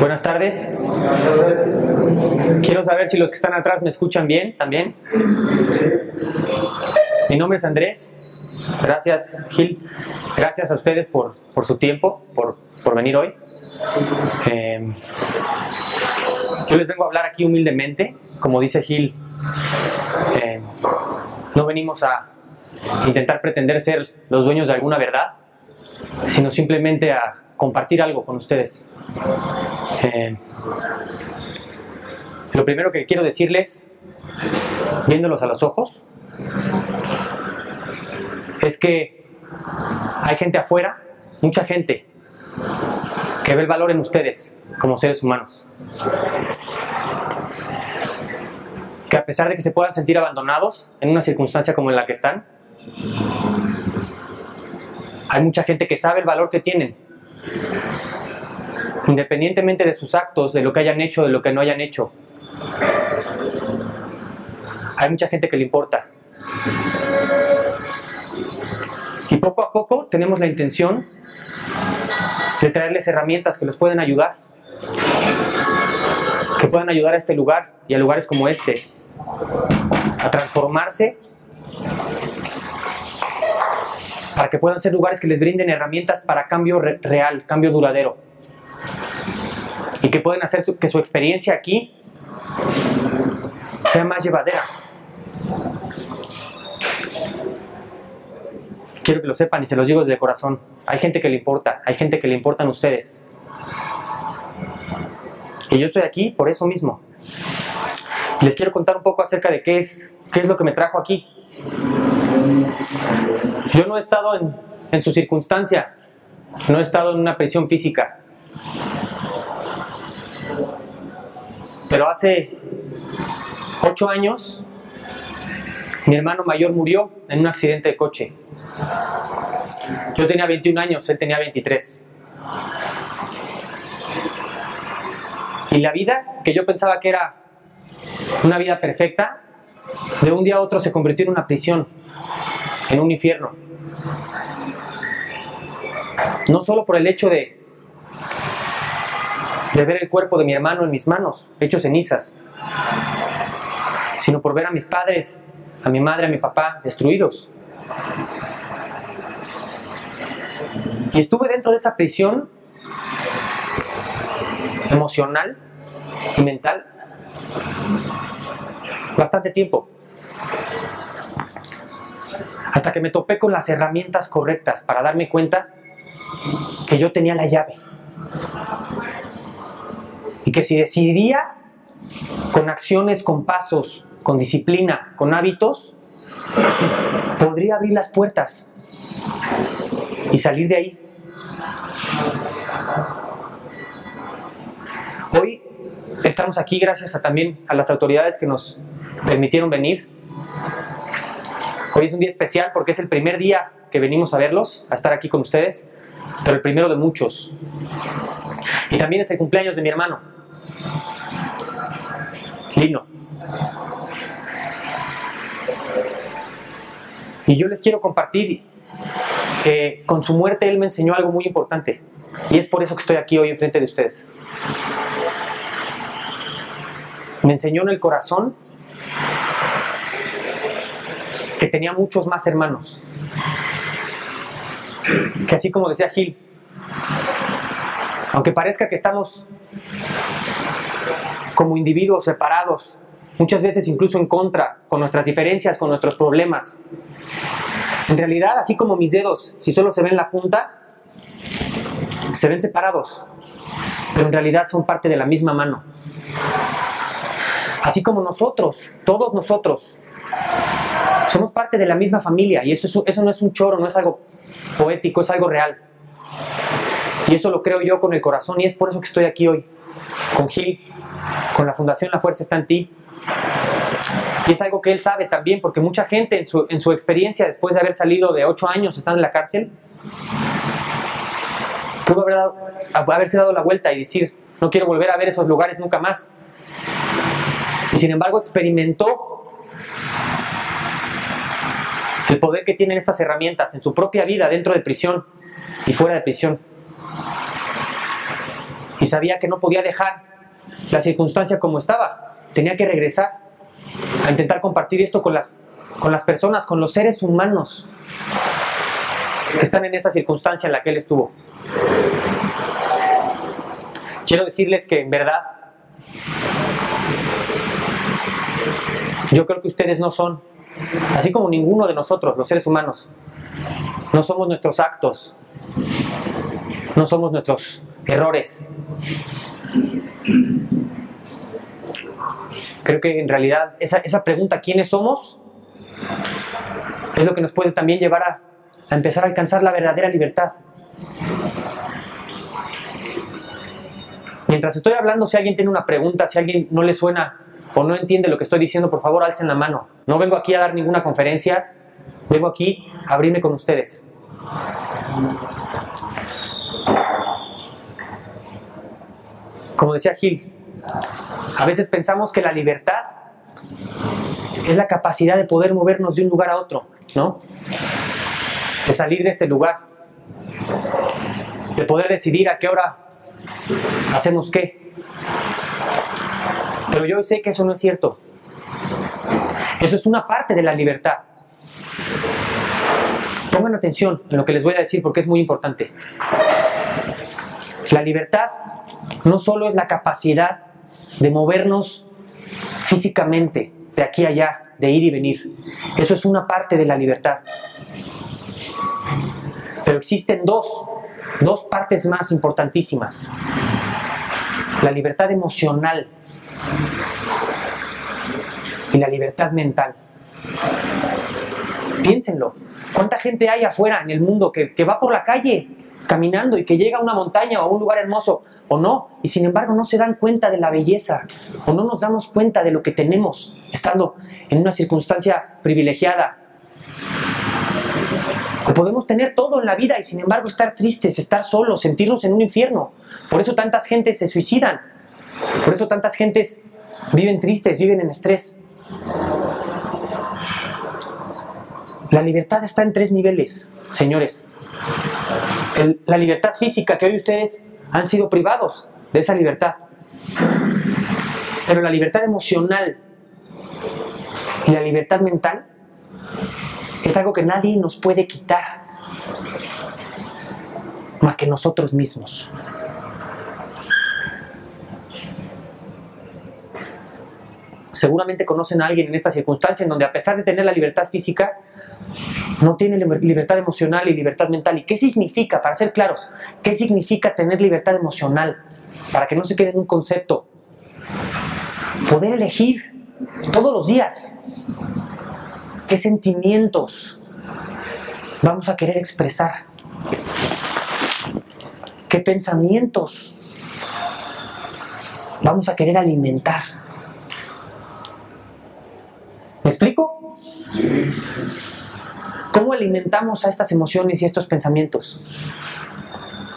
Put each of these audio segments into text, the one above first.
Buenas tardes. Quiero saber si los que están atrás me escuchan bien también. Mi nombre es Andrés. Gracias, Gil. Gracias a ustedes por, por su tiempo, por, por venir hoy. Eh, yo les vengo a hablar aquí humildemente. Como dice Gil, eh, no venimos a intentar pretender ser los dueños de alguna verdad, sino simplemente a compartir algo con ustedes. Eh, lo primero que quiero decirles, viéndolos a los ojos, es que hay gente afuera, mucha gente, que ve el valor en ustedes como seres humanos. Que a pesar de que se puedan sentir abandonados en una circunstancia como en la que están, hay mucha gente que sabe el valor que tienen independientemente de sus actos, de lo que hayan hecho, de lo que no hayan hecho. Hay mucha gente que le importa. Y poco a poco tenemos la intención de traerles herramientas que los pueden ayudar, que puedan ayudar a este lugar y a lugares como este a transformarse para que puedan ser lugares que les brinden herramientas para cambio real, cambio duradero y que pueden hacer que su experiencia aquí sea más llevadera. Quiero que lo sepan y se los digo desde corazón. Hay gente que le importa, hay gente que le importan ustedes. Y yo estoy aquí por eso mismo. Les quiero contar un poco acerca de qué es, qué es lo que me trajo aquí. Yo no he estado en, su circunstancia, no he estado en una prisión física, Pero hace ocho años, mi hermano mayor murió en un accidente de coche. Yo tenía 21 años, él tenía 23. Y la vida que yo pensaba que era una vida perfecta, de un día a otro se convirtió en una prisión, en un infierno. No solo por el hecho de de ver el cuerpo de mi hermano en mis manos, hecho cenizas, sino por ver a mis padres, a mi madre, a mi papá destruidos. Y estuve dentro de esa prisión emocional y mental bastante tiempo. Hasta que me topé con las herramientas correctas para darme cuenta que yo tenía la llave y que si decidía con acciones, con pasos, con disciplina, con hábitos, podría abrir las puertas y salir de ahí. Hoy estamos aquí gracias a, también a las autoridades que nos permitieron venir. Hoy es un día especial porque es el primer día que venimos a verlos, a estar aquí con ustedes, pero el primero de muchos. Y también es el cumpleaños de mi hermano. Lino. Y yo les quiero compartir que con su muerte él me enseñó algo muy importante. Y es por eso que estoy aquí hoy enfrente de ustedes. Me enseñó en el corazón que tenía muchos más hermanos. Que así como decía Gil, aunque parezca que estamos como individuos separados, muchas veces incluso en contra, con nuestras diferencias, con nuestros problemas. En realidad, así como mis dedos, si solo se ven la punta, se ven separados, pero en realidad son parte de la misma mano. Así como nosotros, todos nosotros, somos parte de la misma familia y eso, eso no es un choro, no es algo poético, es algo real. Y eso lo creo yo con el corazón y es por eso que estoy aquí hoy, con Gil, con la Fundación La Fuerza está en ti. Y es algo que él sabe también, porque mucha gente en su, en su experiencia, después de haber salido de ocho años estando en la cárcel, pudo haber dado, haberse dado la vuelta y decir, no quiero volver a ver esos lugares nunca más. Y sin embargo experimentó el poder que tienen estas herramientas en su propia vida, dentro de prisión y fuera de prisión. y sabía que no podía dejar la circunstancia como estaba. Tenía que regresar a intentar compartir esto con las, con las personas, con los seres humanos que están en esa circunstancia en la que él estuvo. Quiero decirles que en verdad yo creo que ustedes no son, así como ninguno de nosotros, los seres humanos, no somos nuestros actos, no somos nuestros errores. Creo que en realidad esa, esa pregunta, ¿quiénes somos? Es lo que nos puede también llevar a, a empezar a alcanzar la verdadera libertad. Mientras estoy hablando, si alguien tiene una pregunta, si alguien no le suena o no entiende lo que estoy diciendo, por favor alcen la mano. No vengo aquí a dar ninguna conferencia, vengo aquí a abrirme con ustedes. Como decía Gil, a veces pensamos que la libertad es la capacidad de poder movernos de un lugar a otro, ¿no? De salir de este lugar, de poder decidir a qué hora hacemos qué. Pero yo sé que eso no es cierto. Eso es una parte de la libertad. Pongan atención en lo que les voy a decir porque es muy importante. La libertad no solo es la capacidad de movernos físicamente de aquí a allá, de ir y venir. Eso es una parte de la libertad. Pero existen dos, dos partes más importantísimas. La libertad emocional y la libertad mental. Piénsenlo. ¿Cuánta gente hay afuera en el mundo que, que va por la calle caminando y que llega a una montaña o a un lugar hermoso o no, y sin embargo no se dan cuenta de la belleza o no nos damos cuenta de lo que tenemos estando en una circunstancia privilegiada. O podemos tener todo en la vida y sin embargo estar tristes, estar solos, sentirnos en un infierno. Por eso tantas gentes se suicidan. Por eso tantas gentes viven tristes, viven en estrés. La libertad está en tres niveles, señores. la libertad física, que hoy ustedes han sido privados de esa libertad. Pero la libertad emocional y la libertad mental es algo que nadie nos puede quitar más que nosotros mismos. Seguramente conocen a alguien en esta circunstancia en donde a pesar de tener la libertad física, no tiene libertad emocional y libertad mental. ¿Y qué significa, para ser claros, qué significa tener libertad emocional? Para que no se quede en un concepto. Poder elegir todos los días qué sentimientos vamos a querer expresar, qué pensamientos vamos a querer alimentar. ¿Me explico? ¿Cómo alimentamos a estas emociones y estos pensamientos?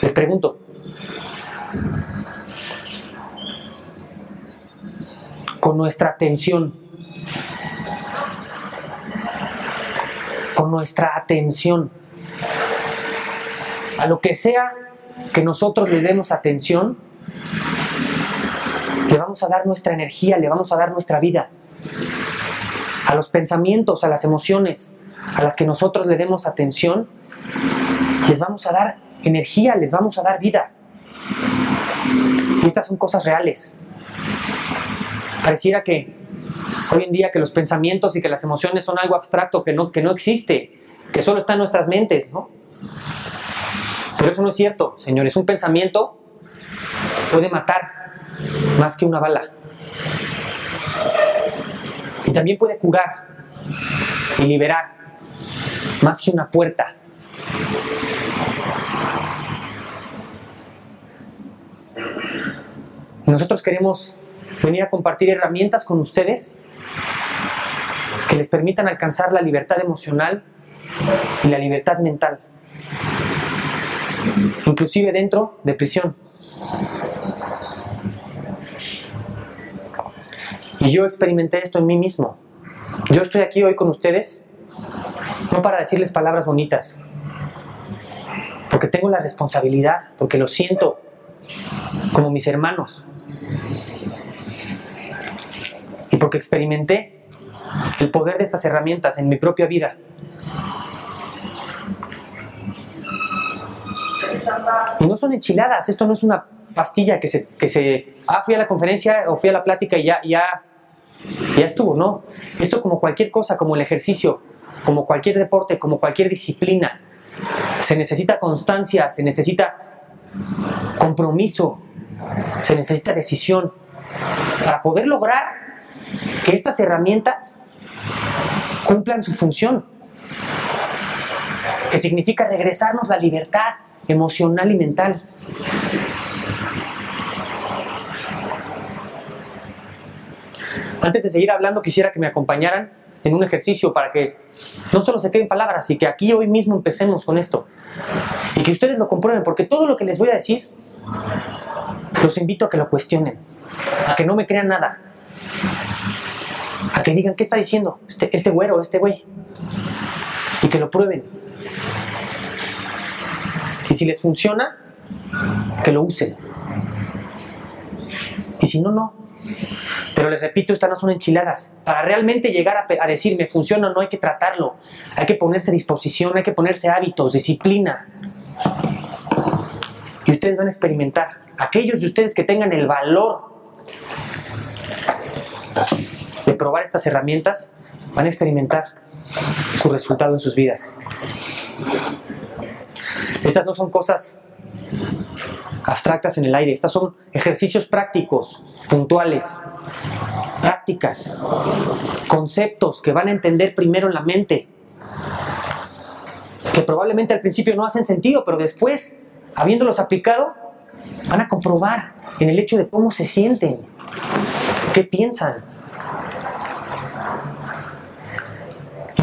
Les pregunto. Con nuestra atención. Con nuestra atención. A lo que sea que nosotros le demos atención, le vamos a dar nuestra energía, le vamos a dar nuestra vida. A los pensamientos, a las emociones, a las que nosotros le demos atención, les vamos a dar energía, les vamos a dar vida. Y estas son cosas reales. Pareciera que hoy en día que los pensamientos y que las emociones son algo abstracto que no, que no existe, que solo está en nuestras mentes, ¿no? Pero eso no es cierto, señores. Un pensamiento puede matar más que una bala. También puede curar y liberar más que una puerta. nosotros queremos venir a compartir herramientas con ustedes que les permitan alcanzar la libertad emocional y la libertad mental, inclusive dentro de prisión. Y yo experimenté esto en mí mismo. Yo estoy aquí hoy con ustedes no para decirles palabras bonitas, porque tengo la responsabilidad, porque lo siento como mis hermanos. Y porque experimenté el poder de estas herramientas en mi propia vida. Y no son enchiladas, esto no es una pastilla que se, que se, ah, fui a la conferencia o fui a la plática y ya, ya, ya estuvo, no. Esto como cualquier cosa, como el ejercicio, como cualquier deporte, como cualquier disciplina, se necesita constancia, se necesita compromiso, se necesita decisión para poder lograr que estas herramientas cumplan su función, que significa regresarnos la libertad emocional y mental. Antes de seguir hablando, quisiera que me acompañaran en un ejercicio para que no solo se queden palabras y que aquí hoy mismo empecemos con esto. Y que ustedes lo comprueben, porque todo lo que les voy a decir, los invito a que lo cuestionen, a que no me crean nada, a que digan, ¿qué está diciendo este, este güero, este güey? Y que lo prueben. Y si les funciona, que lo usen. Y si no, no. Pero les repito, estas no son enchiladas. Para realmente llegar a, decir me funciona o no hay que tratarlo. Hay que ponerse a disposición, hay que ponerse hábitos, disciplina. Y ustedes van a experimentar. Aquellos de ustedes que tengan el valor de probar estas herramientas, van a experimentar su resultado en sus vidas. Estas no son cosas abstractas en el aire. Estas son ejercicios prácticos, puntuales, prácticas, conceptos que van a entender primero en la mente, que probablemente al principio no hacen sentido, pero después, habiéndolos aplicado, van a comprobar en el hecho de cómo se sienten, qué piensan.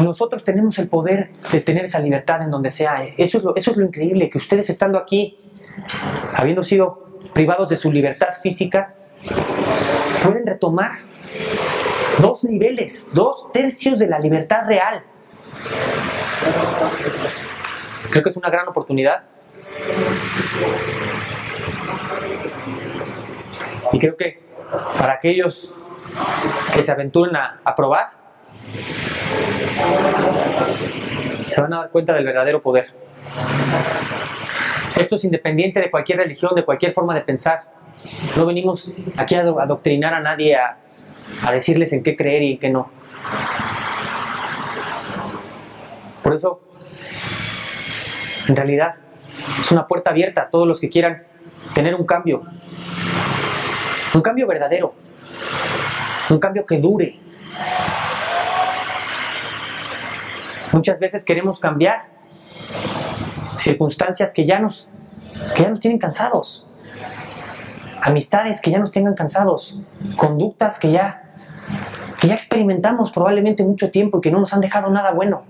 Nosotros tenemos el poder de tener esa libertad en donde sea. Eso es lo, eso es lo increíble, que ustedes estando aquí habiendo sido privados de su libertad física, pueden retomar dos niveles, dos tercios de la libertad real. Creo que es una gran oportunidad. Y creo que para aquellos que se aventuren a, a probar, se van a dar cuenta del verdadero poder. Esto es independiente de cualquier religión, de cualquier forma de pensar. No venimos aquí a adoctrinar a nadie, a, decirles en qué creer y en qué no. Por eso, en realidad, es una puerta abierta a todos los que quieran tener un cambio. Un cambio verdadero. Un cambio que dure. Muchas veces queremos cambiar circunstancias que ya nos, que ya nos tienen cansados, amistades que ya nos tengan cansados, conductas que ya, que ya experimentamos probablemente mucho tiempo y que no nos han dejado nada bueno.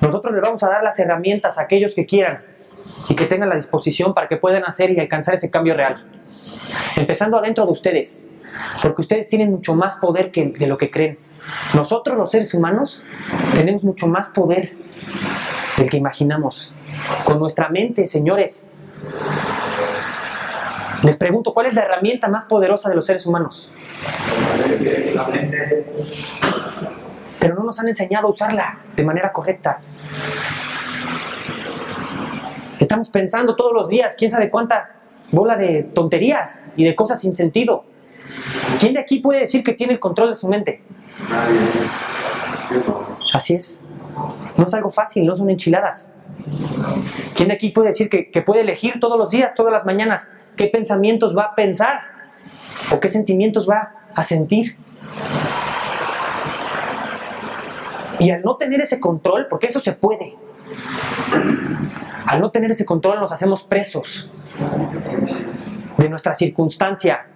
Nosotros les vamos a dar las herramientas a aquellos que quieran y que tengan la disposición para que puedan hacer y alcanzar ese cambio real. Empezando adentro de ustedes, porque ustedes tienen mucho más poder que de lo que creen. Nosotros los seres humanos tenemos mucho más poder del que imaginamos. Con nuestra mente, señores. Les pregunto, ¿cuál es la herramienta más poderosa de los seres humanos? Pero no nos han enseñado a usarla de manera correcta. Estamos pensando todos los días, quién sabe cuánta bola de tonterías y de cosas sin sentido. ¿Quién de aquí puede decir que tiene el control de su mente? Así es. No es algo fácil, no son enchiladas. ¿Quién de aquí puede decir que, puede elegir todos los días, todas las mañanas, qué pensamientos va a pensar o qué sentimientos va a sentir? Y al no tener ese control, porque eso se puede, al no tener ese control nos hacemos presos de nuestra circunstancia,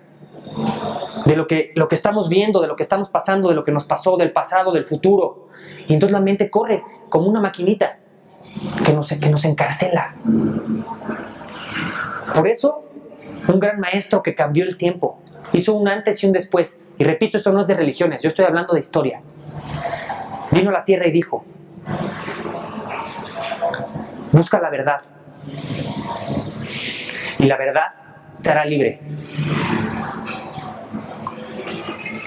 de lo que, lo que estamos viendo, de lo que estamos pasando, de lo que nos pasó, del pasado, del futuro. Y entonces la mente corre como una maquinita que nos, que nos encarcela. Por eso, un gran maestro que cambió el tiempo, hizo un antes y un después. Y repito, esto no es de religiones, yo estoy hablando de historia. Vino a la tierra y dijo, busca la verdad. y la verdad te hará libre.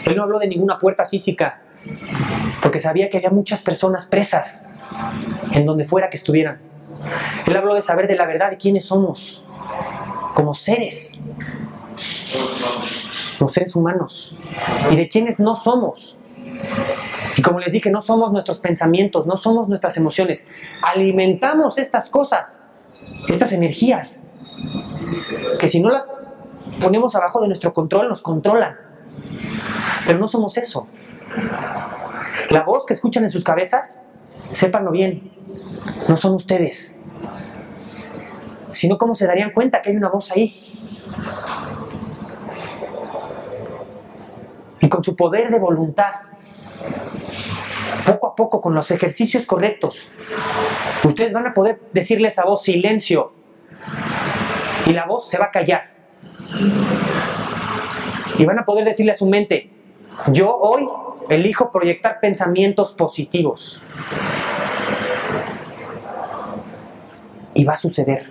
Él no habló de ninguna puerta física, porque sabía que había muchas personas presas en donde fuera que estuvieran. Él habló de saber de la verdad de quiénes somos, como seres, como seres humanos, y de quiénes no somos. Y como les dije, no somos nuestros pensamientos, no somos nuestras emociones. Alimentamos estas cosas, estas energías, que si no las ponemos abajo de nuestro control, nos controlan. Pero no somos eso. La voz que escuchan en sus cabezas, sépanlo bien, no son ustedes. Sino cómo se darían cuenta que hay una voz ahí. Y con su poder de voluntad, poco a poco, con los ejercicios correctos, ustedes van a poder decirle a esa voz silencio. Y la voz se va a callar. Y van a poder decirle a su mente, yo hoy elijo proyectar pensamientos positivos. Y va a suceder.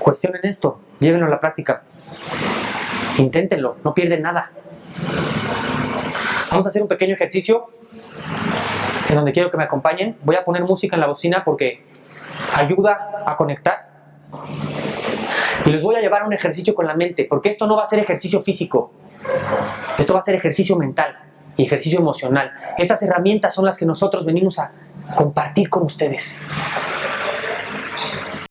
Cuestionen esto, llévenlo a la práctica. Inténtenlo, no pierden nada. Vamos a hacer un pequeño ejercicio en donde quiero que me acompañen. Voy a poner música en la bocina porque ayuda a conectar. Y les voy a llevar a un ejercicio con la mente, porque esto no va a ser ejercicio físico. Esto va a ser ejercicio mental y ejercicio emocional. Esas herramientas son las que nosotros venimos a compartir con ustedes.